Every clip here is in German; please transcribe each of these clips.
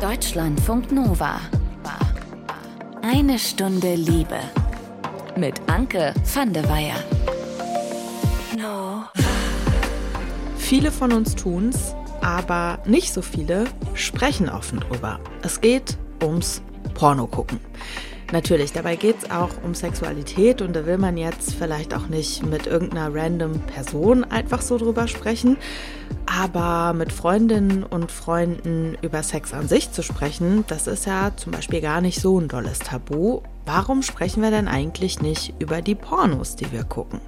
Deutschlandfunk Nova. Eine Stunde Liebe. Mit Anke van der Weyer. No. Viele von uns tun's, aber nicht so viele sprechen offen drüber. Es geht ums Porno gucken. Natürlich, dabei geht es auch um Sexualität und da will man jetzt vielleicht auch nicht mit irgendeiner random Person einfach so drüber sprechen. Aber mit Freundinnen und Freunden über Sex an sich zu sprechen, das ist ja zum Beispiel gar nicht so ein dolles Tabu. Warum sprechen wir denn eigentlich nicht über die Pornos, die wir gucken?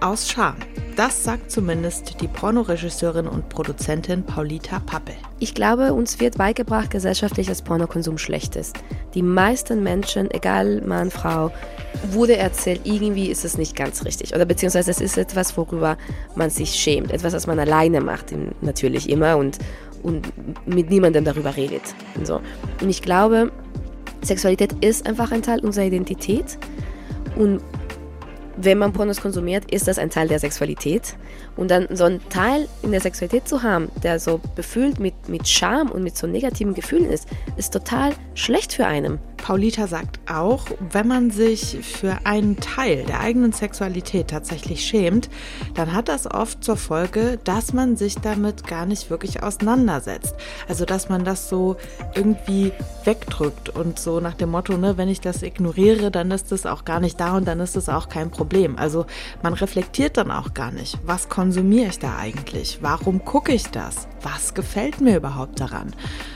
Aus Scham. Das sagt zumindest die Pornoregisseurin und Produzentin Paulita Pappel. Ich glaube, uns wird beigebracht gesellschaftlich, dass Pornokonsum schlecht ist. Die meisten Menschen, egal Mann, Frau, wurde erzählt, irgendwie ist es nicht ganz richtig. Oder beziehungsweise es ist etwas, worüber man sich schämt. Etwas, was man alleine macht, natürlich immer und, und mit niemandem darüber redet. Und, so. und ich glaube, Sexualität ist einfach ein Teil unserer Identität. Und wenn man Pornos konsumiert, ist das ein Teil der Sexualität. Und dann so einen Teil in der Sexualität zu haben, der so befüllt mit, mit Scham und mit so negativen Gefühlen ist, ist total schlecht für einen. Paulita sagt auch, wenn man sich für einen Teil der eigenen Sexualität tatsächlich schämt, dann hat das oft zur Folge, dass man sich damit gar nicht wirklich auseinandersetzt. Also dass man das so irgendwie wegdrückt und so nach dem Motto, ne, wenn ich das ignoriere, dann ist es auch gar nicht da und dann ist es auch kein Problem. Also man reflektiert dann auch gar nicht, was konsumiere ich da eigentlich? Warum gucke ich das? Was gefällt mir überhaupt daran?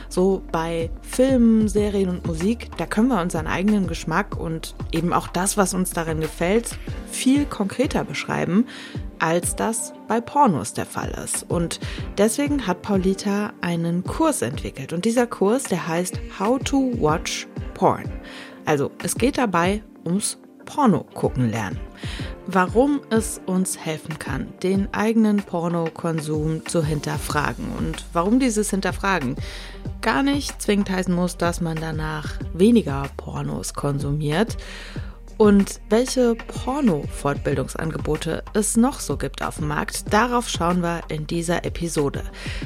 So bei Filmen, Serien und Musik, da können wir unseren eigenen Geschmack und eben auch das, was uns darin gefällt, viel konkreter beschreiben, als das bei Pornos der Fall ist. Und deswegen hat Paulita einen Kurs entwickelt. Und dieser Kurs, der heißt How to Watch Porn. Also es geht dabei ums Porno gucken lernen. Warum es uns helfen kann, den eigenen Pornokonsum zu hinterfragen und warum dieses Hinterfragen gar nicht zwingend heißen muss, dass man danach weniger Pornos konsumiert und welche Porno-Fortbildungsangebote es noch so gibt auf dem Markt, darauf schauen wir in dieser Episode.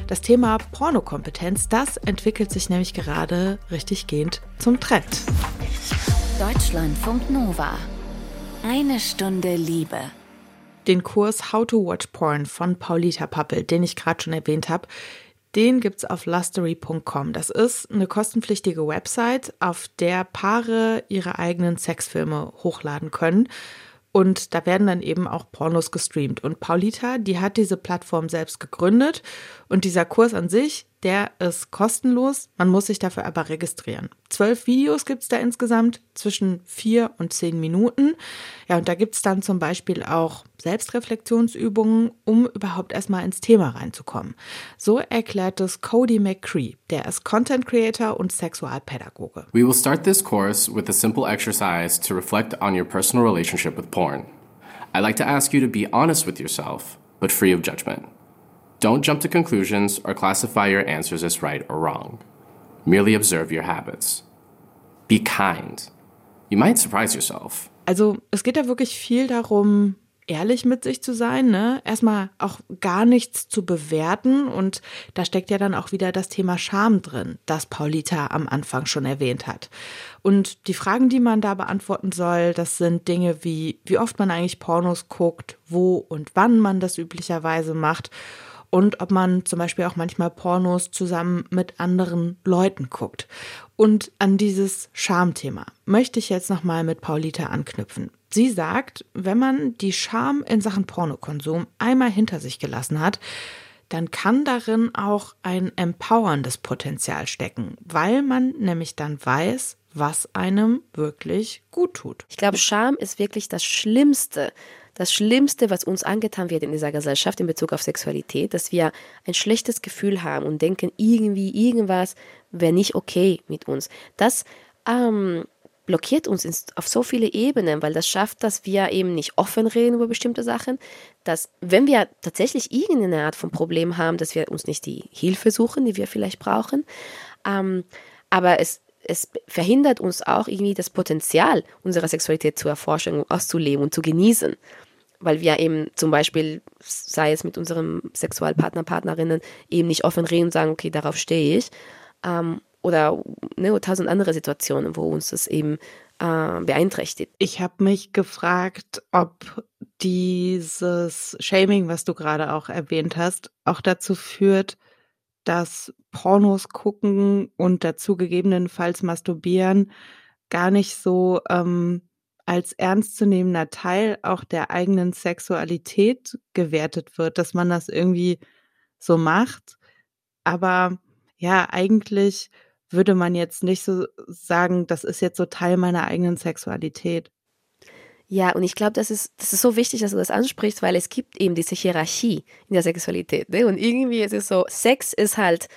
Das Thema Pornokompetenz, das entwickelt sich nämlich gerade richtig gehend zum Trend. Deutschlandfunk Nova. Eine Stunde Liebe. Den Kurs How to Watch Porn von Paulita Pappel, den ich gerade schon erwähnt habe, den gibt's auf lustery.com. Das ist eine kostenpflichtige Website, auf der Paare ihre eigenen Sexfilme hochladen können. Und da werden dann eben auch Pornos gestreamt. Und Paulita, die hat diese Plattform selbst gegründet. Und dieser Kurs an sich, der ist kostenlos. Man muss sich dafür aber registrieren. Zwölf Videos gibt es da insgesamt zwischen vier und zehn Minuten. Ja, und da gibt es dann zum Beispiel auch Selbstreflexionsübungen, um überhaupt erstmal ins Thema reinzukommen. So erklärt es Cody McCree. Der ist Content Creator und Sexualpädagoge. We will start this course with a simple exercise to reflect on your personal relationship with porn. I'd like to ask you to be honest with yourself, but free of judgment. Don't jump to conclusions or classify your answers as right or wrong. Merely observe your habits. Be kind. You might surprise yourself. Also es geht da wirklich viel darum, ehrlich mit sich zu sein, ne? Erstmal auch gar nichts zu bewerten und da steckt ja dann auch wieder das Thema Scham drin, das Paulita am Anfang schon erwähnt hat. Und die Fragen, die man da beantworten soll, das sind Dinge wie, wie oft man eigentlich Pornos guckt, wo und wann man das üblicherweise macht und ob man zum Beispiel auch manchmal Pornos zusammen mit anderen Leuten guckt. Und an dieses Schamthema möchte ich jetzt nochmal mit Paulita anknüpfen. Sie sagt, wenn man die Scham in Sachen Pornokonsum einmal hinter sich gelassen hat, dann kann darin auch ein empowerndes Potenzial stecken, weil man nämlich dann weiß, was einem wirklich gut tut. Ich glaube, Scham ist wirklich das Schlimmste, das Schlimmste, was uns angetan wird in dieser Gesellschaft in Bezug auf Sexualität, dass wir ein schlechtes Gefühl haben und denken, irgendwie, irgendwas wäre nicht okay mit uns. Das ähm, blockiert uns auf so viele Ebenen, weil das schafft, dass wir eben nicht offen reden über bestimmte Sachen, dass wenn wir tatsächlich irgendeine Art von Problem haben, dass wir uns nicht die Hilfe suchen, die wir vielleicht brauchen. Ähm, aber es, es verhindert uns auch irgendwie das Potenzial unserer Sexualität zu erforschen, auszuleben und zu genießen weil wir eben zum Beispiel, sei es mit unserem Sexualpartner, Partnerinnen, eben nicht offen reden und sagen, okay, darauf stehe ich. Ähm, oder ne, tausend andere Situationen, wo uns das eben äh, beeinträchtigt. Ich habe mich gefragt, ob dieses Shaming, was du gerade auch erwähnt hast, auch dazu führt, dass Pornos gucken und dazu gegebenenfalls masturbieren gar nicht so ähm, als ernstzunehmender Teil auch der eigenen Sexualität gewertet wird, dass man das irgendwie so macht. Aber ja, eigentlich würde man jetzt nicht so sagen, das ist jetzt so Teil meiner eigenen Sexualität. Ja, und ich glaube, das ist, das ist so wichtig, dass du das ansprichst, weil es gibt eben diese Hierarchie in der Sexualität. Ne? Und irgendwie ist es so, Sex ist halt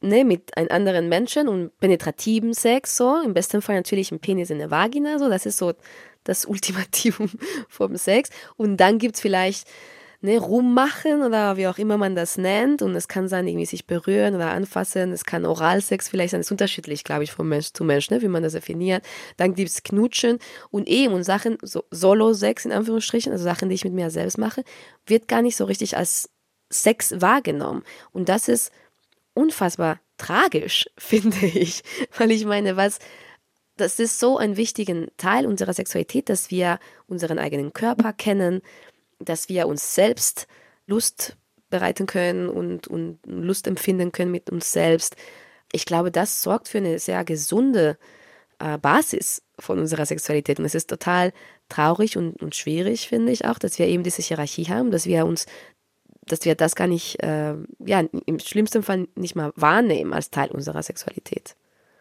ne, mit einem anderen Menschen und penetrativen Sex, so, im besten Fall natürlich ein Penis in der Vagina, so, das ist so das Ultimativum vom Sex. Und dann gibt es vielleicht ne, rummachen oder wie auch immer man das nennt. Und es kann sein, irgendwie sich berühren oder anfassen. Es kann Oralsex vielleicht sein. Es ist unterschiedlich, glaube ich, von Mensch zu Mensch, ne, wie man das definiert. Dann gibt es Knutschen und eben und Sachen, so Solo-Sex in Anführungsstrichen, also Sachen, die ich mit mir selbst mache, wird gar nicht so richtig als Sex wahrgenommen. Und das ist unfassbar tragisch, finde ich. Weil ich meine, was, das ist so ein wichtiger Teil unserer Sexualität, dass wir unseren eigenen Körper kennen, dass wir uns selbst Lust bereiten können und, und Lust empfinden können mit uns selbst. Ich glaube, das sorgt für eine sehr gesunde äh, Basis von unserer Sexualität. Und es ist total traurig und, und schwierig, finde ich auch, dass wir eben diese Hierarchie haben, dass wir uns, dass wir das gar nicht, äh, ja, im schlimmsten Fall nicht mal wahrnehmen als Teil unserer Sexualität.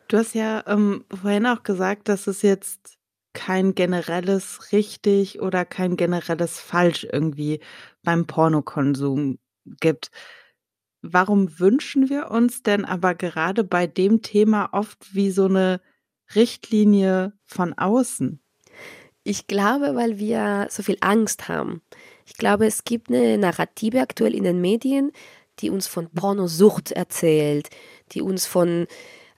Du hast ja ähm, vorhin auch gesagt, dass es jetzt kein generelles richtig oder kein generelles falsch irgendwie beim Pornokonsum gibt. Warum wünschen wir uns denn aber gerade bei dem Thema oft wie so eine Richtlinie von außen? Ich glaube, weil wir so viel Angst haben. Ich glaube, es gibt eine Narrative aktuell in den Medien, die uns von Pornosucht erzählt, die uns von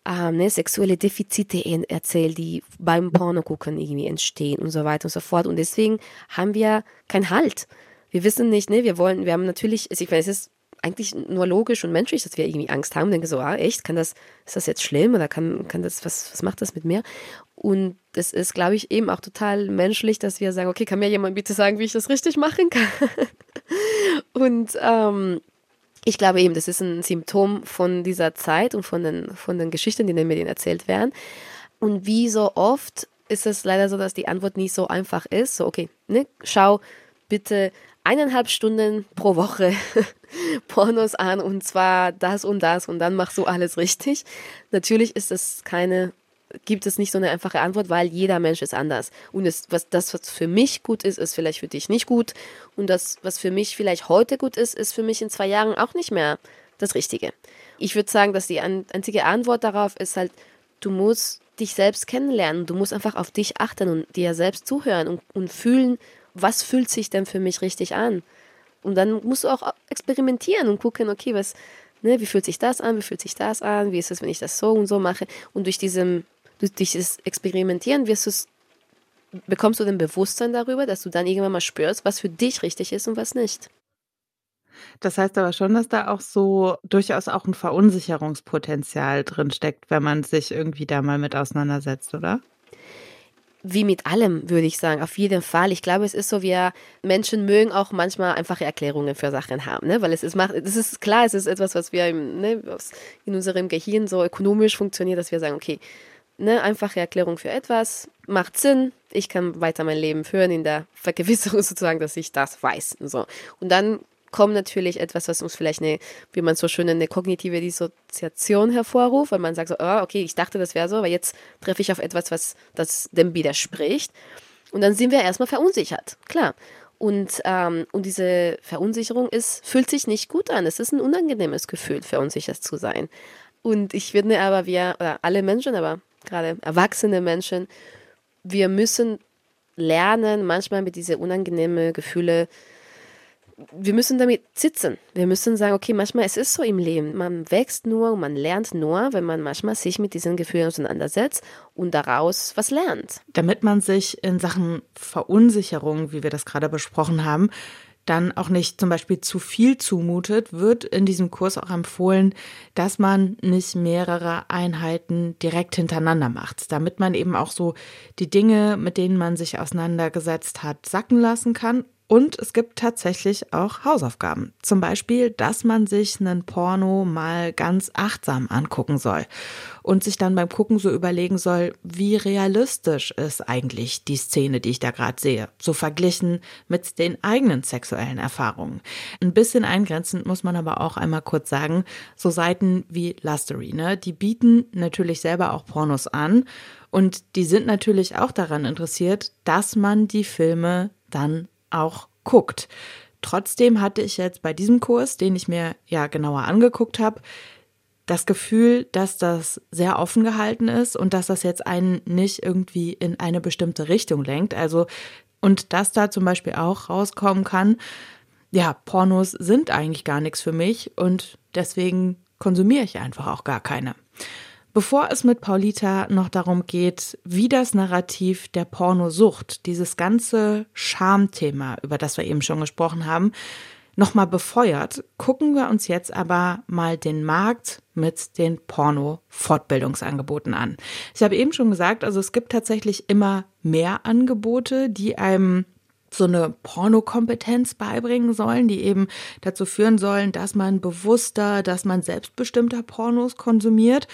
ähm, ne, sexuelle Defizite erzählt, die beim Pornogucken irgendwie entstehen und so weiter und so fort. Und deswegen haben wir keinen Halt. Wir wissen nicht, ne, wir wollen, wir haben natürlich, also ich meine, es ist eigentlich nur logisch und menschlich, dass wir irgendwie Angst haben, denken so, ah, echt, kann das, ist das jetzt schlimm oder kann, kann das, was, was macht das mit mir? Und das ist, glaube ich, eben auch total menschlich, dass wir sagen, okay, kann mir jemand bitte sagen, wie ich das richtig machen kann? und ähm, ich glaube eben, das ist ein Symptom von dieser Zeit und von den, von den Geschichten, die in den Medien erzählt werden. Und wie so oft ist es leider so, dass die Antwort nicht so einfach ist. So, okay, ne, schau bitte eineinhalb Stunden pro Woche Pornos an und zwar das und das und dann machst du alles richtig. Natürlich ist das keine gibt es nicht so eine einfache Antwort, weil jeder Mensch ist anders. Und es, was, das, was für mich gut ist, ist vielleicht für dich nicht gut. Und das, was für mich vielleicht heute gut ist, ist für mich in zwei Jahren auch nicht mehr das Richtige. Ich würde sagen, dass die einzige Antwort darauf ist halt, du musst dich selbst kennenlernen. Du musst einfach auf dich achten und dir selbst zuhören und, und fühlen, was fühlt sich denn für mich richtig an. Und dann musst du auch experimentieren und gucken, okay, was, ne, wie fühlt sich das an, wie fühlt sich das an, wie ist es, wenn ich das so und so mache. Und durch diesem durch dieses Experimentieren wirst du's, bekommst du den Bewusstsein darüber, dass du dann irgendwann mal spürst, was für dich richtig ist und was nicht. Das heißt aber schon, dass da auch so durchaus auch ein Verunsicherungspotenzial drin steckt, wenn man sich irgendwie da mal mit auseinandersetzt, oder? Wie mit allem, würde ich sagen, auf jeden Fall. Ich glaube, es ist so, wir Menschen mögen auch manchmal einfache Erklärungen für Sachen haben, ne? weil es ist, macht, es ist klar, es ist etwas, was wir im, ne, in unserem Gehirn so ökonomisch funktioniert, dass wir sagen, okay, ne, einfache Erklärung für etwas, macht Sinn, ich kann weiter mein Leben führen in der Vergewisserung sozusagen, dass ich das weiß. So. Und dann kommt natürlich etwas, was uns vielleicht eine, wie man so schön eine kognitive Dissoziation hervorruft, weil man sagt so, oh, okay, ich dachte, das wäre so, aber jetzt treffe ich auf etwas, was das dem widerspricht. Und dann sind wir erstmal verunsichert, klar. Und, ähm, und diese Verunsicherung ist, fühlt sich nicht gut an. Es ist ein unangenehmes Gefühl, verunsichert zu sein. Und ich finde aber, wir, oder alle Menschen, aber gerade erwachsene Menschen, wir müssen lernen, manchmal mit diesen unangenehmen Gefühlen, wir müssen damit sitzen. Wir müssen sagen, okay, manchmal es ist so im Leben. Man wächst nur und man lernt nur, wenn man manchmal sich mit diesen Gefühlen auseinandersetzt und daraus was lernt. Damit man sich in Sachen Verunsicherung, wie wir das gerade besprochen haben, dann auch nicht zum Beispiel zu viel zumutet, wird in diesem Kurs auch empfohlen, dass man nicht mehrere Einheiten direkt hintereinander macht, damit man eben auch so die Dinge, mit denen man sich auseinandergesetzt hat, sacken lassen kann und es gibt tatsächlich auch Hausaufgaben. Zum Beispiel, dass man sich einen Porno mal ganz achtsam angucken soll und sich dann beim Gucken so überlegen soll, wie realistisch ist eigentlich die Szene, die ich da gerade sehe, so verglichen mit den eigenen sexuellen Erfahrungen. Ein bisschen eingrenzend muss man aber auch einmal kurz sagen, so Seiten wie Lustery, ne, die bieten natürlich selber auch Pornos an und die sind natürlich auch daran interessiert, dass man die Filme dann auch guckt. Trotzdem hatte ich jetzt bei diesem Kurs, den ich mir ja genauer angeguckt habe, das Gefühl, dass das sehr offen gehalten ist und dass das jetzt einen nicht irgendwie in eine bestimmte Richtung lenkt. Also, und dass da zum Beispiel auch rauskommen kann, ja, Pornos sind eigentlich gar nichts für mich und deswegen konsumiere ich einfach auch gar keine. Bevor es mit Paulita noch darum geht, wie das Narrativ der Pornosucht, dieses ganze Schamthema, über das wir eben schon gesprochen haben, nochmal befeuert, gucken wir uns jetzt aber mal den Markt mit den Porno-Fortbildungsangeboten an. Ich habe eben schon gesagt, also es gibt tatsächlich immer mehr Angebote, die einem so eine Pornokompetenz beibringen sollen, die eben dazu führen sollen, dass man bewusster, dass man selbstbestimmter Pornos konsumiert.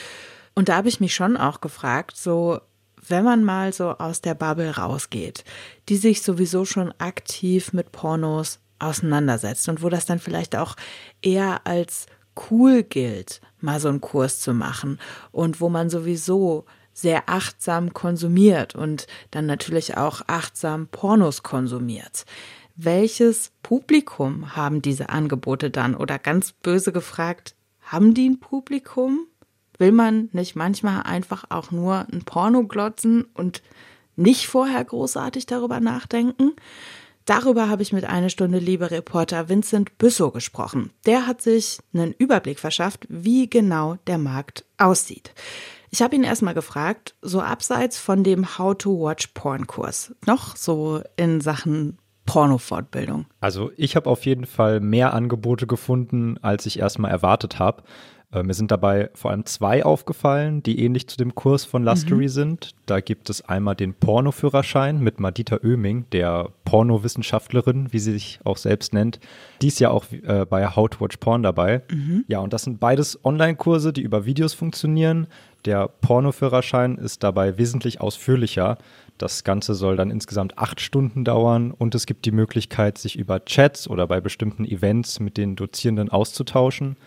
Und da habe ich mich schon auch gefragt, so wenn man mal so aus der Bubble rausgeht, die sich sowieso schon aktiv mit Pornos auseinandersetzt und wo das dann vielleicht auch eher als cool gilt, mal so einen Kurs zu machen und wo man sowieso sehr achtsam konsumiert und dann natürlich auch achtsam Pornos konsumiert. Welches Publikum haben diese Angebote dann? Oder ganz böse gefragt, haben die ein Publikum? Will man nicht manchmal einfach auch nur ein Porno glotzen und nicht vorher großartig darüber nachdenken? Darüber habe ich mit eine Stunde Liebe Reporter Vincent Büssow gesprochen. Der hat sich einen Überblick verschafft, wie genau der Markt aussieht. Ich habe ihn erstmal gefragt, so abseits von dem How to Watch Porn Kurs, noch so in Sachen Porno-Fortbildung. Also ich habe auf jeden Fall mehr Angebote gefunden, als ich erstmal erwartet habe. Äh, mir sind dabei vor allem zwei aufgefallen, die ähnlich zu dem Kurs von Lustery mhm. sind. Da gibt es einmal den Pornoführerschein mit Madita Oeming, der Pornowissenschaftlerin, wie sie sich auch selbst nennt. Die ist ja auch äh, bei How to Watch Porn dabei. Mhm. Ja, und das sind beides Online-Kurse, die über Videos funktionieren. Der Pornoführerschein ist dabei wesentlich ausführlicher. Das Ganze soll dann insgesamt acht Stunden dauern und es gibt die Möglichkeit, sich über Chats oder bei bestimmten Events mit den Dozierenden auszutauschen.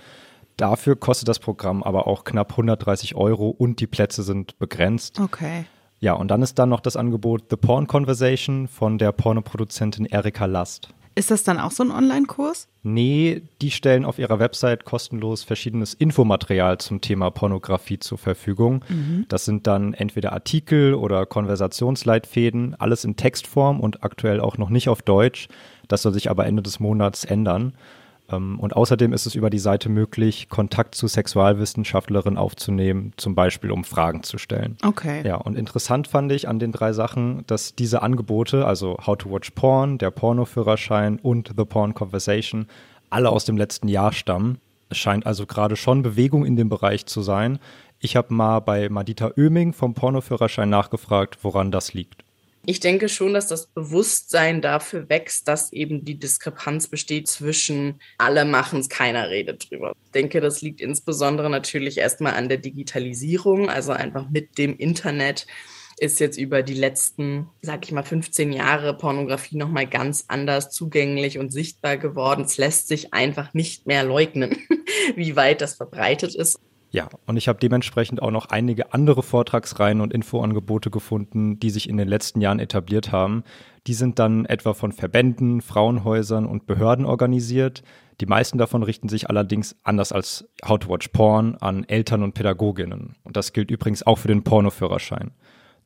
Dafür kostet das Programm aber auch knapp 130 Euro und die Plätze sind begrenzt. Okay. Ja, und dann ist dann noch das Angebot The Porn Conversation von der Pornoproduzentin Erika Last. Ist das dann auch so ein Online-Kurs? Nee, die stellen auf ihrer Website kostenlos verschiedenes Infomaterial zum Thema Pornografie zur Verfügung. Mhm. Das sind dann entweder Artikel oder Konversationsleitfäden, alles in Textform und aktuell auch noch nicht auf Deutsch. Das soll sich aber Ende des Monats ändern. Ähm, und außerdem ist es über die Seite möglich, Kontakt zu Sexualwissenschaftlerinnen aufzunehmen, zum Beispiel um Fragen zu stellen. Okay. Ja, und interessant fand ich an den drei Sachen, dass diese Angebote, also How to Watch Porn, der Pornoführerschein und The Porn Conversation, alle aus dem letzten Jahr stammen. Es scheint also gerade schon Bewegung in dem Bereich zu sein. Ich habe mal bei Madita Oeming vom Pornoführerschein nachgefragt, woran das liegt. Ich denke schon, dass das Bewusstsein dafür wächst, dass eben die Diskrepanz besteht zwischen alle machen es, keiner redet drüber. Ich denke, das liegt insbesondere natürlich erstmal an der Digitalisierung, also einfach mit dem Internet ist jetzt über die letzten, sag ich mal, 15 Jahre Pornografie nochmal ganz anders zugänglich und sichtbar geworden. Es lässt sich einfach nicht mehr leugnen, wie weit das verbreitet ist. Ja, und ich habe dementsprechend auch noch einige andere Vortragsreihen und Infoangebote gefunden, die sich in den letzten Jahren etabliert haben. Die sind dann etwa von Verbänden, Frauenhäusern und Behörden organisiert. Die meisten davon richten sich allerdings anders als How to Watch Porn an Eltern und Pädagoginnen. Und das gilt übrigens auch für den Pornoführerschein.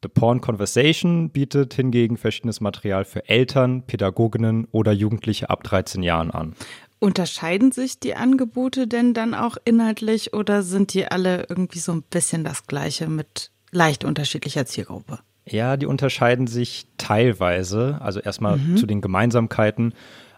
The Porn Conversation bietet hingegen verschiedenes Material für Eltern, Pädagoginnen oder Jugendliche ab 13 Jahren an. Unterscheiden sich die Angebote denn dann auch inhaltlich oder sind die alle irgendwie so ein bisschen das gleiche mit leicht unterschiedlicher Zielgruppe? Ja, die unterscheiden sich teilweise. Also erstmal mhm. zu den Gemeinsamkeiten.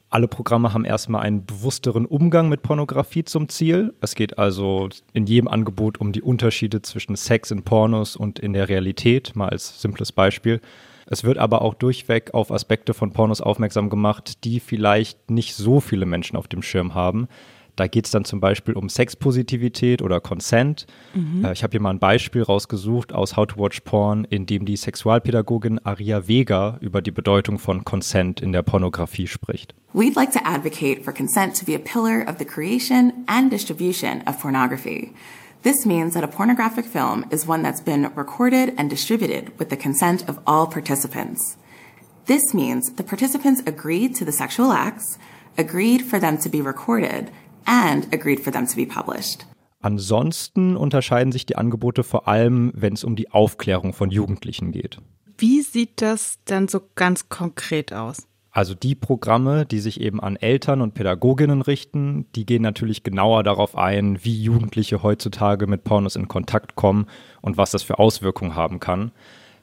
Alle Programme haben erstmal einen bewussteren Umgang mit Pornografie zum Ziel. Es geht also in jedem Angebot um die Unterschiede zwischen Sex in Pornos und in der Realität, mal als simples Beispiel. Es wird aber auch durchweg auf Aspekte von Pornos aufmerksam gemacht, die vielleicht nicht so viele Menschen auf dem Schirm haben. Da geht es dann zum Beispiel um Sexpositivität oder Consent. Mhm. Äh, ich habe hier mal ein Beispiel rausgesucht aus How to Watch Porn, in dem die Sexualpädagogin Aria Vega über die Bedeutung von Consent in der Pornografie spricht. We'd like to advocate for consent to be a pillar of the creation and distribution of pornography. This means that a pornographic film is one that's been recorded and distributed with the consent of all participants. This means the participants agreed to the sexual acts, agreed for them to be recorded, and agreed for them to be published. Ansonsten unterscheiden sich die Angebote vor allem, wenn es um die Aufklärung von Jugendlichen geht. Wie sieht das dann so ganz konkret aus? Also die Programme, die sich eben an Eltern und Pädagoginnen richten, die gehen natürlich genauer darauf ein, wie Jugendliche heutzutage mit Pornos in Kontakt kommen und was das für Auswirkungen haben kann.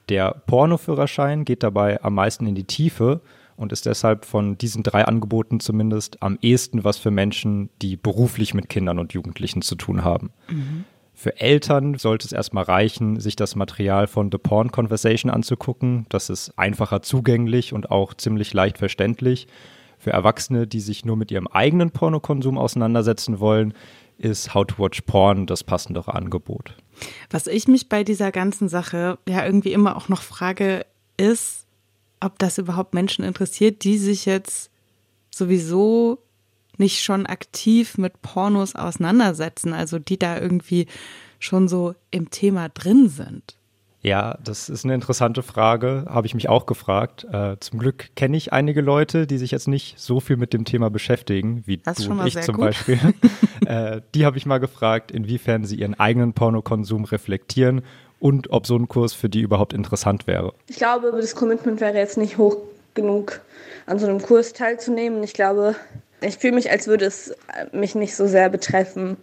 Der Pornoführerschein geht dabei am meisten in die Tiefe und ist deshalb von diesen drei Angeboten zumindest am ehesten was für Menschen, die beruflich mit Kindern und Jugendlichen zu tun haben. Mhm. Für Eltern sollte es erstmal reichen, sich das Material von The Porn Conversation anzugucken. Das ist einfacher zugänglich und auch ziemlich leicht verständlich. Für Erwachsene, die sich nur mit ihrem eigenen Pornokonsum auseinandersetzen wollen, ist How to Watch Porn das passendere Angebot. Was ich mich bei dieser ganzen Sache ja irgendwie immer auch noch frage, ist, ob das überhaupt Menschen interessiert, die sich jetzt sowieso nicht schon aktiv mit Pornos auseinandersetzen, also die da irgendwie schon so im Thema drin sind. Ja, das ist eine interessante Frage, habe ich mich auch gefragt. Äh, zum Glück kenne ich einige Leute, die sich jetzt nicht so viel mit dem Thema beschäftigen, wie das du und ich zum gut. Beispiel. äh, die habe ich mal gefragt, inwiefern sie ihren eigenen Pornokonsum reflektieren und ob so ein Kurs für die überhaupt interessant wäre. Ich glaube, das Commitment wäre jetzt nicht hoch genug, an so einem Kurs teilzunehmen. Ich glaube, ich fühle mich, als würde es mich nicht so sehr betreffen,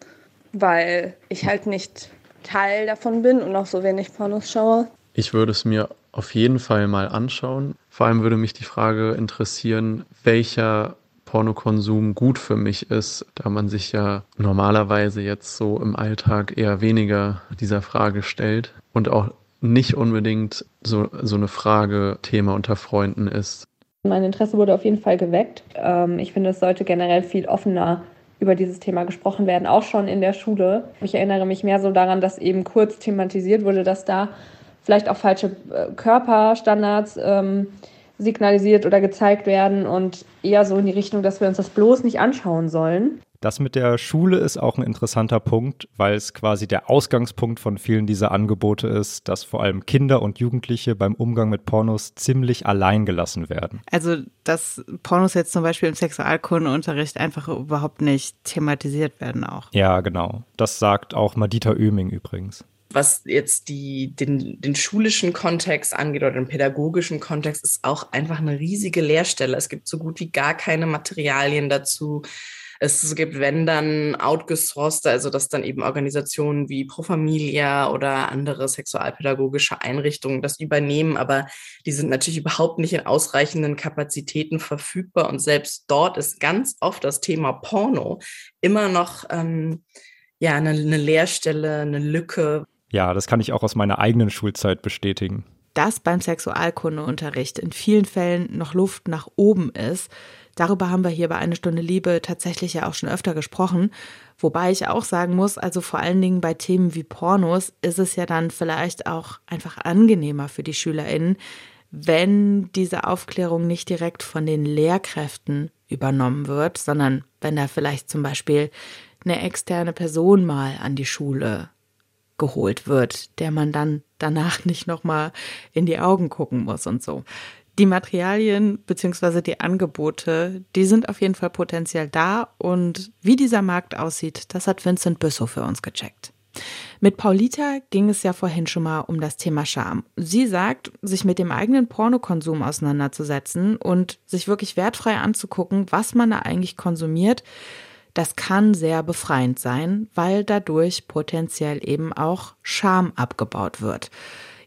weil ich halt nicht Teil davon bin und auch so wenig Pornos schaue. Ich würde es mir auf jeden Fall mal anschauen. Vor allem würde mich die Frage interessieren, welcher Pornokonsum gut für mich ist, da man sich ja normalerweise jetzt so im Alltag eher weniger dieser Frage stellt und auch nicht unbedingt so, so eine Frage Thema unter Freunden ist. Mein Interesse wurde auf jeden Fall geweckt. Ähm, ich finde, es sollte generell viel offener über dieses Thema gesprochen werden, auch schon in der Schule. Ich erinnere mich mehr so daran, dass eben kurz thematisiert wurde, dass da vielleicht auch falsche äh, Körperstandards ähm, signalisiert oder gezeigt werden und eher so in die Richtung, dass wir uns das bloß nicht anschauen sollen. Das mit der Schule ist auch ein interessanter Punkt, weil es quasi der Ausgangspunkt von vielen dieser Angebote ist, dass vor allem Kinder und Jugendliche beim Umgang mit Pornos ziemlich allein gelassen werden. Also, dass Pornos jetzt zum Beispiel im Sexualkundeunterricht einfach überhaupt nicht thematisiert werden auch. Ja, genau. Das sagt auch Madita Oeming übrigens was jetzt die, den, den schulischen Kontext angeht oder den pädagogischen Kontext, ist auch einfach eine riesige Leerstelle. Es gibt so gut wie gar keine Materialien dazu. Es gibt, wenn dann, outgesourced, also dass dann eben Organisationen wie Pro Familia oder andere sexualpädagogische Einrichtungen das übernehmen, aber die sind natürlich überhaupt nicht in ausreichenden Kapazitäten verfügbar. Und selbst dort ist ganz oft das Thema Porno immer noch ähm, ja, eine, eine Leerstelle, eine Lücke, ja, das kann ich auch aus meiner eigenen Schulzeit bestätigen. Dass beim Sexualkundeunterricht in vielen Fällen noch Luft nach oben ist, darüber haben wir hier bei Eine Stunde Liebe tatsächlich ja auch schon öfter gesprochen. Wobei ich auch sagen muss, also vor allen Dingen bei Themen wie Pornos ist es ja dann vielleicht auch einfach angenehmer für die SchülerInnen, wenn diese Aufklärung nicht direkt von den Lehrkräften übernommen wird, sondern wenn da vielleicht zum Beispiel eine externe Person mal an die Schule geholt wird, der man dann danach nicht nochmal in die Augen gucken muss und so. Die Materialien bzw. die Angebote, die sind auf jeden Fall potenziell da und wie dieser Markt aussieht, das hat Vincent Büssow für uns gecheckt. Mit Paulita ging es ja vorhin schon mal um das Thema Scham. Sie sagt, sich mit dem eigenen Pornokonsum auseinanderzusetzen und sich wirklich wertfrei anzugucken, was man da eigentlich konsumiert, das kann sehr befreiend sein, weil dadurch potenziell eben auch Scham abgebaut wird.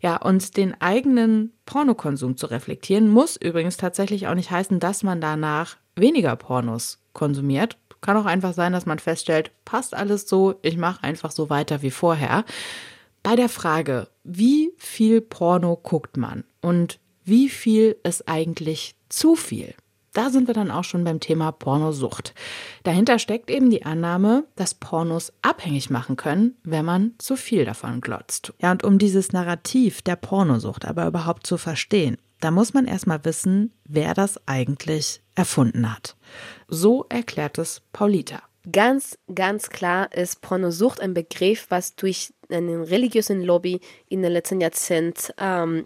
Ja, und den eigenen Pornokonsum zu reflektieren, muss übrigens tatsächlich auch nicht heißen, dass man danach weniger Pornos konsumiert. Kann auch einfach sein, dass man feststellt, passt alles so, ich mache einfach so weiter wie vorher. Bei der Frage, wie viel Porno guckt man und wie viel ist eigentlich zu viel? Da sind wir dann auch schon beim Thema Pornosucht. Dahinter steckt eben die Annahme, dass Pornos abhängig machen können, wenn man zu viel davon glotzt. Ja, und um dieses Narrativ der Pornosucht aber überhaupt zu verstehen, da muss man erstmal wissen, wer das eigentlich erfunden hat. So erklärt es Paulita. Ganz, ganz klar ist Pornosucht ein Begriff, was durch einen religiösen Lobby in den letzten Jahrzehnten ähm,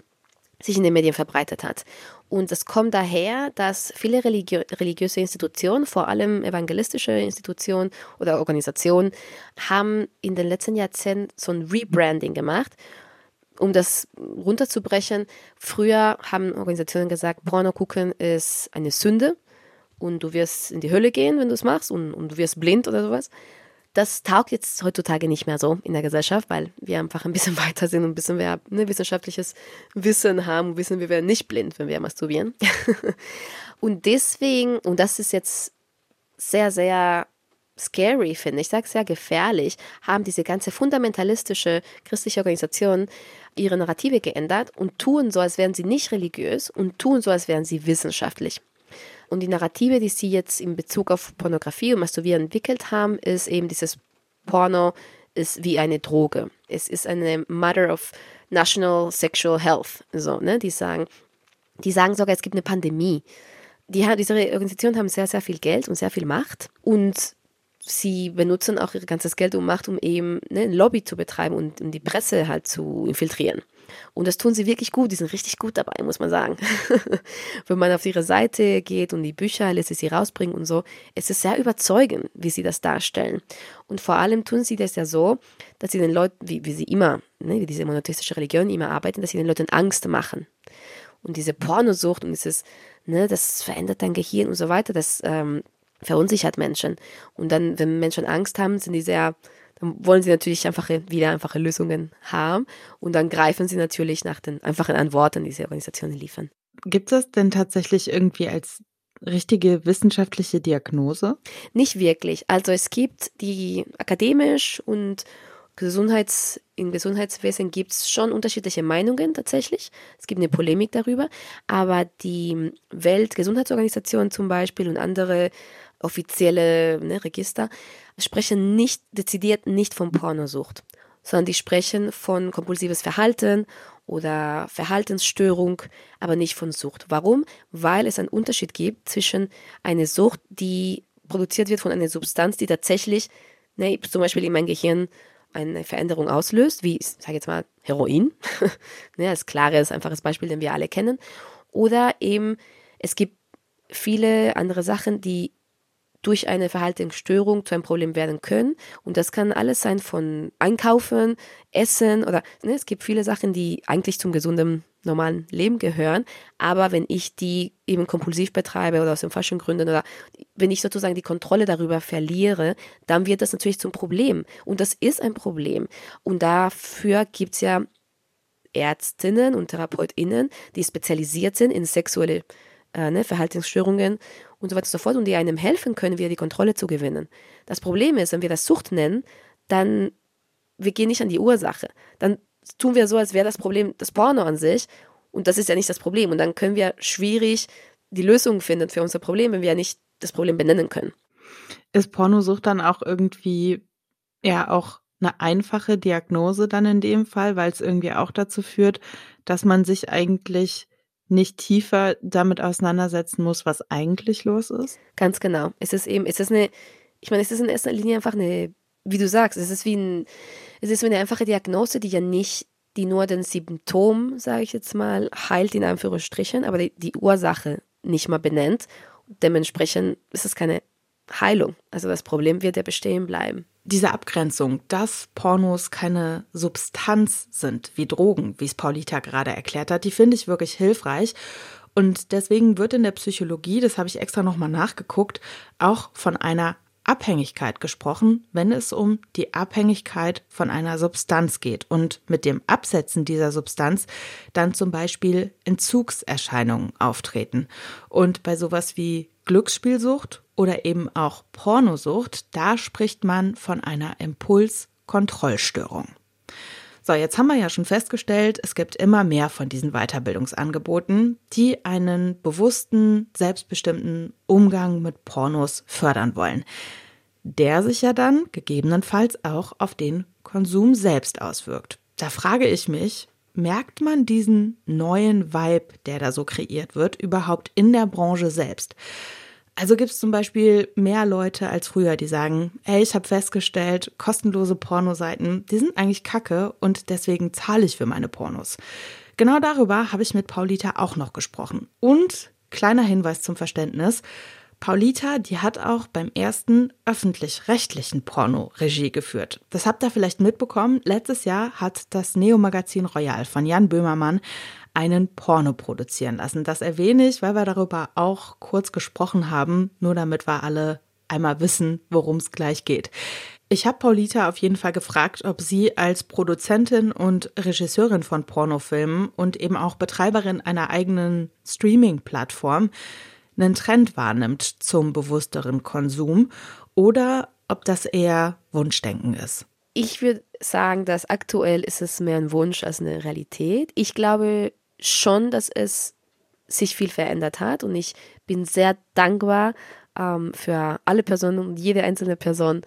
sich in den Medien verbreitet hat. Und es kommt daher, dass viele religi religiöse Institutionen, vor allem evangelistische Institutionen oder Organisationen, haben in den letzten Jahrzehnten so ein Rebranding gemacht. Um das runterzubrechen, früher haben Organisationen gesagt, Porno gucken ist eine Sünde und du wirst in die Hölle gehen, wenn du es machst und, und du wirst blind oder sowas. Das taugt jetzt heutzutage nicht mehr so in der Gesellschaft, weil wir einfach ein bisschen weiter sind und ein bisschen mehr ne, wissenschaftliches Wissen haben und wissen, wir werden nicht blind, wenn wir masturbieren. und deswegen, und das ist jetzt sehr, sehr scary, finde ich, sage sehr gefährlich, haben diese ganze fundamentalistische christliche Organisation ihre Narrative geändert und tun so, als wären sie nicht religiös und tun so, als wären sie wissenschaftlich. Und die Narrative, die sie jetzt in Bezug auf Pornografie und Masturbieren entwickelt haben, ist eben dieses Porno ist wie eine Droge. Es ist eine Matter of National Sexual Health. So, ne? Die sagen, die sagen sogar, es gibt eine Pandemie. Die, diese Organisationen haben sehr, sehr viel Geld und sehr viel Macht und sie benutzen auch ihr ganzes Geld und Macht, um eben ne, ein Lobby zu betreiben und um die Presse halt zu infiltrieren. Und das tun sie wirklich gut, die sind richtig gut dabei, muss man sagen. Wenn man auf ihre Seite geht und die Bücher lässt sie rausbringen und so, es ist sehr überzeugend, wie sie das darstellen. Und vor allem tun sie das ja so, dass sie den Leuten, wie, wie sie immer, ne, wie diese monotheistische Religion immer arbeiten, dass sie den Leuten Angst machen. Und diese Pornosucht und dieses, ne, das verändert dein Gehirn und so weiter, das ähm, verunsichert Menschen. Und dann, wenn Menschen Angst haben, sind die sehr dann wollen sie natürlich einfache, wieder einfache Lösungen haben und dann greifen sie natürlich nach den einfachen Antworten, die diese Organisationen liefern. Gibt es denn tatsächlich irgendwie als richtige wissenschaftliche Diagnose? Nicht wirklich. Also es gibt die akademisch und Gesundheits, im Gesundheitswesen gibt es schon unterschiedliche Meinungen tatsächlich. Es gibt eine Polemik darüber, aber die Weltgesundheitsorganisation zum Beispiel und andere offizielle ne, Register sprechen nicht dezidiert nicht von Pornosucht, sondern die sprechen von kompulsives Verhalten oder Verhaltensstörung, aber nicht von Sucht. Warum? Weil es einen Unterschied gibt zwischen einer Sucht, die produziert wird von einer Substanz, die tatsächlich ne, zum Beispiel in meinem Gehirn eine Veränderung auslöst, wie, ich sage jetzt mal, Heroin, ne, als klares, einfaches Beispiel, den wir alle kennen. Oder eben, es gibt viele andere Sachen, die durch eine Verhaltensstörung zu einem Problem werden können. Und das kann alles sein von Einkaufen, Essen oder ne, es gibt viele Sachen, die eigentlich zum gesunden, normalen Leben gehören. Aber wenn ich die eben kompulsiv betreibe oder aus den falschen Gründen oder wenn ich sozusagen die Kontrolle darüber verliere, dann wird das natürlich zum Problem. Und das ist ein Problem. Und dafür gibt es ja Ärztinnen und TherapeutInnen, die spezialisiert sind in sexuelle äh, ne, Verhaltensstörungen und so weiter und so fort und die einem helfen können, wieder die Kontrolle zu gewinnen. Das Problem ist, wenn wir das Sucht nennen, dann wir gehen nicht an die Ursache. Dann tun wir so, als wäre das Problem das Porno an sich und das ist ja nicht das Problem und dann können wir schwierig die Lösung finden für unser Problem, wenn wir ja nicht das Problem benennen können. Ist Pornosucht dann auch irgendwie ja auch eine einfache Diagnose dann in dem Fall, weil es irgendwie auch dazu führt, dass man sich eigentlich nicht tiefer damit auseinandersetzen muss, was eigentlich los ist? Ganz genau. Es ist eben, es ist eine, ich meine, es ist in erster Linie einfach eine, wie du sagst, es ist wie ein, es ist wie eine einfache Diagnose, die ja nicht, die nur den Symptom, sage ich jetzt mal, heilt in Anführungsstrichen, aber die, die Ursache nicht mal benennt. Dementsprechend ist es keine Heilung. Also das Problem wird ja bestehen bleiben diese Abgrenzung, dass Pornos keine Substanz sind wie Drogen, wie es Paulita gerade erklärt hat, die finde ich wirklich hilfreich. Und deswegen wird in der Psychologie, das habe ich extra nochmal nachgeguckt, auch von einer Abhängigkeit gesprochen, wenn es um die Abhängigkeit von einer Substanz geht und mit dem Absetzen dieser Substanz dann zum Beispiel Entzugserscheinungen auftreten. Und bei sowas wie Glücksspielsucht oder eben auch Pornosucht, da spricht man von einer Impulskontrollstörung. So, jetzt haben wir ja schon festgestellt, es gibt immer mehr von diesen Weiterbildungsangeboten, die einen bewussten, selbstbestimmten Umgang mit Pornos fördern wollen. Der sich ja dann gegebenenfalls auch auf den Konsum selbst auswirkt. Da frage ich mich, merkt man diesen neuen Vibe, der da so kreiert wird, überhaupt in der Branche selbst? Also gibt es zum Beispiel mehr Leute als früher, die sagen, ey, ich habe festgestellt, kostenlose Pornoseiten, die sind eigentlich kacke und deswegen zahle ich für meine Pornos. Genau darüber habe ich mit Paulita auch noch gesprochen. Und kleiner Hinweis zum Verständnis, Paulita, die hat auch beim ersten öffentlich-rechtlichen Porno Regie geführt. Das habt ihr vielleicht mitbekommen. Letztes Jahr hat das Neo-Magazin Royal von Jan Böhmermann einen Porno produzieren lassen. Das erwähne ich, weil wir darüber auch kurz gesprochen haben, nur damit wir alle einmal wissen, worum es gleich geht. Ich habe Paulita auf jeden Fall gefragt, ob sie als Produzentin und Regisseurin von Pornofilmen und eben auch Betreiberin einer eigenen Streaming-Plattform einen Trend wahrnimmt zum bewussteren Konsum oder ob das eher Wunschdenken ist. Ich würde sagen, dass aktuell ist es mehr ein Wunsch als eine Realität. Ich glaube, schon, dass es sich viel verändert hat und ich bin sehr dankbar ähm, für alle Personen und jede einzelne Person,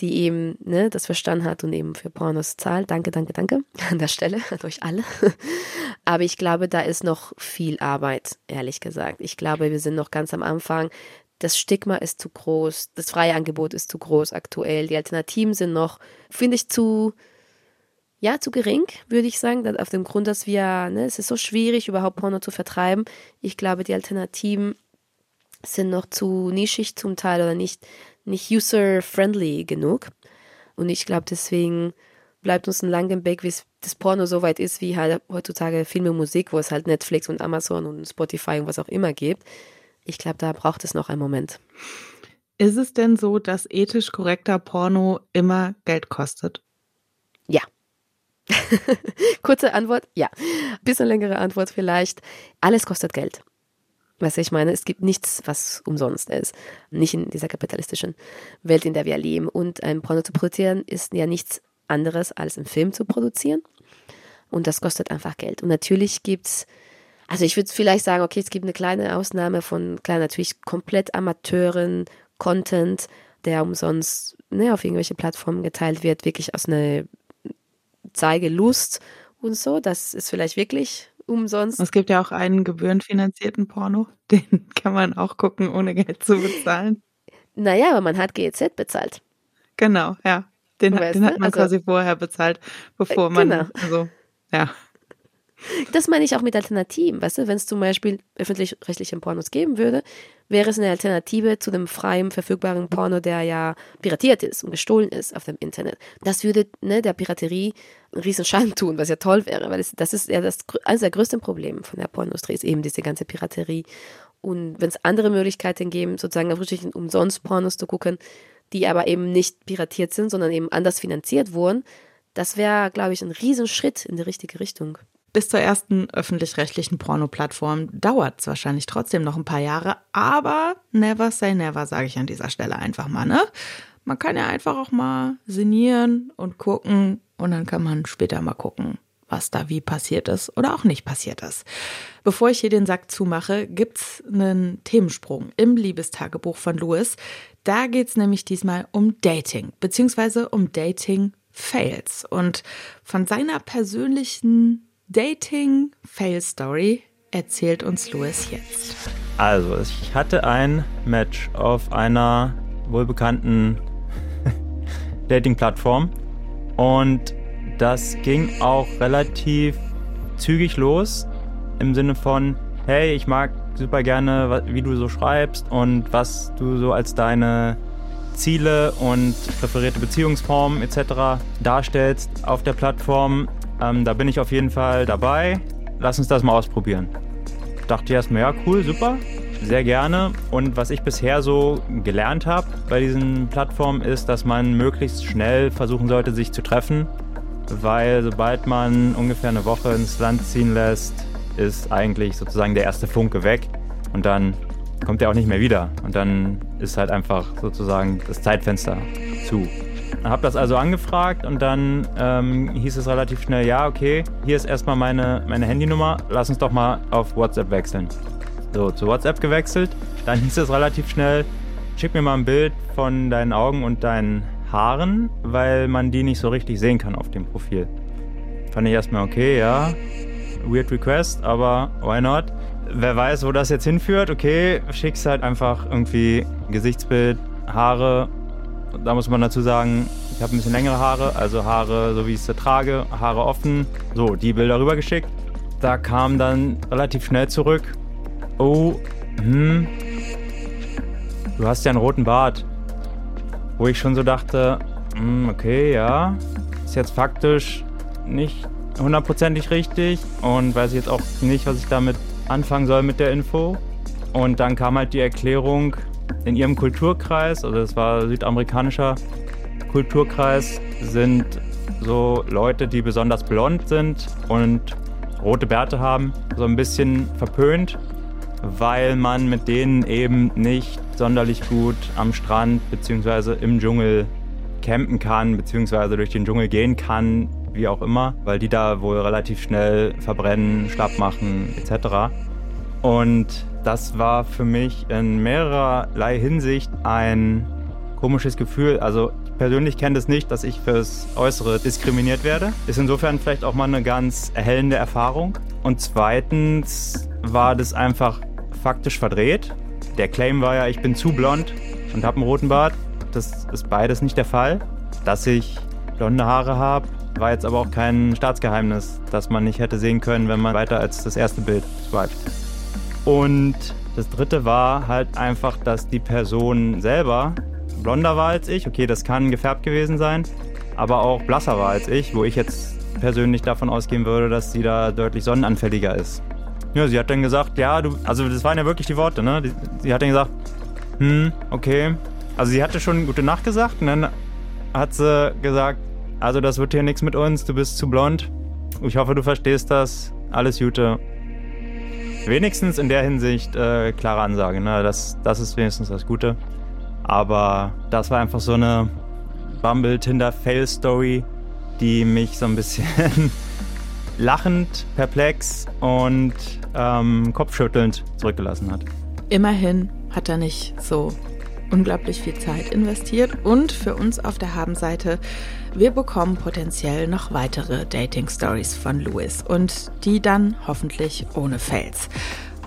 die eben ne, das verstanden hat und eben für Pornos zahlt. Danke, danke, danke an der Stelle an euch alle. Aber ich glaube, da ist noch viel Arbeit, ehrlich gesagt. Ich glaube, wir sind noch ganz am Anfang. Das Stigma ist zu groß, das freie Angebot ist zu groß aktuell. Die Alternativen sind noch, finde ich, zu, ja, zu gering, würde ich sagen, auf dem Grund, dass wir, ne, es ist so schwierig, überhaupt Porno zu vertreiben. Ich glaube, die Alternativen sind noch zu nischig zum Teil oder nicht, nicht user-friendly genug. Und ich glaube, deswegen bleibt uns ein langer Weg, bis das Porno so weit ist, wie halt heutzutage Filme und Musik, wo es halt Netflix und Amazon und Spotify und was auch immer gibt. Ich glaube, da braucht es noch einen Moment. Ist es denn so, dass ethisch korrekter Porno immer Geld kostet? Ja. Kurze Antwort, ja. Bisschen längere Antwort vielleicht. Alles kostet Geld. Was ich meine, es gibt nichts, was umsonst ist. Nicht in dieser kapitalistischen Welt, in der wir leben. Und ein Porno zu produzieren ist ja nichts anderes als einen Film zu produzieren. Und das kostet einfach Geld. Und natürlich gibt es, also ich würde vielleicht sagen, okay, es gibt eine kleine Ausnahme von, klar, natürlich komplett Amateuren, Content, der umsonst ne, auf irgendwelche Plattformen geteilt wird, wirklich aus einer zeige Lust und so. Das ist vielleicht wirklich umsonst. Es gibt ja auch einen gebührenfinanzierten Porno, den kann man auch gucken, ohne Geld zu bezahlen. Naja, aber man hat GEZ bezahlt. Genau, ja. Den, den hat man also, quasi vorher bezahlt, bevor man. Genau. Also, ja. Das meine ich auch mit Alternativen. Weißt du, wenn es zum Beispiel öffentlich-rechtliche Pornos geben würde, wäre es eine Alternative zu dem freien, verfügbaren Porno, der ja piratiert ist und gestohlen ist auf dem Internet. Das würde ne, der Piraterie einen riesen Schaden tun, was ja toll wäre, weil es, das ist ja das, eines der größten Probleme von der Pornindustrie, ist eben diese ganze Piraterie. Und wenn es andere Möglichkeiten geben, sozusagen auf richtig umsonst Pornos zu gucken, die aber eben nicht piratiert sind, sondern eben anders finanziert wurden, das wäre, glaube ich, ein Riesenschritt in die richtige Richtung. Bis zur ersten öffentlich-rechtlichen Porno-Plattform dauert es wahrscheinlich trotzdem noch ein paar Jahre, aber never say never, sage ich an dieser Stelle einfach mal, ne? Man kann ja einfach auch mal sinnieren und gucken und dann kann man später mal gucken, was da wie passiert ist oder auch nicht passiert ist. Bevor ich hier den Sack zumache, gibt's einen Themensprung im Liebestagebuch von Louis. Da geht's nämlich diesmal um Dating, beziehungsweise um Dating-Fails. Und von seiner persönlichen Dating-Fail-Story erzählt uns Louis jetzt. Also, ich hatte ein Match auf einer wohlbekannten Dating-Plattform und das ging auch relativ zügig los im Sinne von, hey, ich mag super gerne, wie du so schreibst und was du so als deine Ziele und präferierte Beziehungsformen etc. darstellst auf der Plattform. Ähm, da bin ich auf jeden Fall dabei. Lass uns das mal ausprobieren. Dachte erstmal, ja, cool, super. sehr gerne. Und was ich bisher so gelernt habe bei diesen Plattformen ist, dass man möglichst schnell versuchen sollte, sich zu treffen. Weil sobald man ungefähr eine Woche ins Land ziehen lässt, ist eigentlich sozusagen der erste Funke weg. Und dann kommt er auch nicht mehr wieder. Und dann ist halt einfach sozusagen das Zeitfenster zu. Habe das also angefragt und dann ähm, hieß es relativ schnell, ja, okay, hier ist erstmal meine, meine Handynummer, lass uns doch mal auf WhatsApp wechseln. So, zu WhatsApp gewechselt. Dann hieß es relativ schnell, schick mir mal ein Bild von deinen Augen und deinen Haaren, weil man die nicht so richtig sehen kann auf dem Profil. Fand ich erstmal okay, ja. Weird Request, aber why not? Wer weiß, wo das jetzt hinführt, okay, schickst halt einfach irgendwie Gesichtsbild, Haare. Da muss man dazu sagen, ich habe ein bisschen längere Haare, also Haare, so wie ich sie trage, Haare offen. So, die Bilder rübergeschickt. Da kam dann relativ schnell zurück, oh, hm, du hast ja einen roten Bart. Wo ich schon so dachte, hm, okay, ja, ist jetzt faktisch nicht hundertprozentig richtig und weiß jetzt auch nicht, was ich damit anfangen soll mit der Info. Und dann kam halt die Erklärung in ihrem Kulturkreis, also es war südamerikanischer Kulturkreis, sind so Leute, die besonders blond sind und rote Bärte haben, so ein bisschen verpönt weil man mit denen eben nicht sonderlich gut am Strand bzw. im Dschungel campen kann bzw. durch den Dschungel gehen kann, wie auch immer, weil die da wohl relativ schnell verbrennen, schlapp machen etc. Und das war für mich in mehrerlei Hinsicht ein komisches Gefühl. Also ich persönlich kenne das nicht, dass ich fürs Äußere diskriminiert werde. Ist insofern vielleicht auch mal eine ganz erhellende Erfahrung. Und zweitens war das einfach faktisch verdreht. Der Claim war ja, ich bin zu blond und habe einen roten Bart. Das ist beides nicht der Fall. Dass ich blonde Haare habe, war jetzt aber auch kein Staatsgeheimnis, das man nicht hätte sehen können, wenn man weiter als das erste Bild swiped. Und das dritte war halt einfach, dass die Person selber blonder war als ich. Okay, das kann gefärbt gewesen sein, aber auch blasser war als ich, wo ich jetzt persönlich davon ausgehen würde, dass sie da deutlich sonnenanfälliger ist. Ja, sie hat dann gesagt, ja, du, also das waren ja wirklich die Worte, ne? Sie hat dann gesagt, hm, okay. Also sie hatte schon gute Nacht gesagt und dann hat sie gesagt, also das wird hier nichts mit uns, du bist zu blond. Ich hoffe, du verstehst das. Alles Gute. Wenigstens in der Hinsicht äh, klare Ansage, ne? Das, das ist wenigstens das Gute. Aber das war einfach so eine Bumble-Tinder-Fail-Story, die mich so ein bisschen lachend, perplex und ähm, kopfschüttelnd zurückgelassen hat. Immerhin hat er nicht so unglaublich viel Zeit investiert und für uns auf der Habenseite, wir bekommen potenziell noch weitere Dating Stories von Louis und die dann hoffentlich ohne Fails.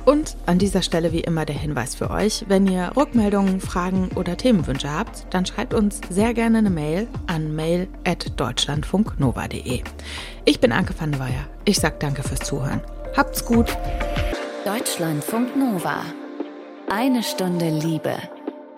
Und an dieser Stelle wie immer der Hinweis für euch, wenn ihr Rückmeldungen, Fragen oder Themenwünsche habt, dann schreibt uns sehr gerne eine Mail an mail.deutschlandfunknova.de. Ich bin Anke van der Weyer. Ich sag danke fürs Zuhören. Habt's gut. Deutschlandfunk Nova. Eine Stunde Liebe.